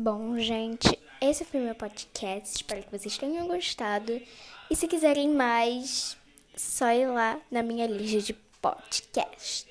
Bom, gente, esse foi meu podcast. Espero que vocês tenham gostado. E se quiserem mais, só ir lá na minha lista de podcasts.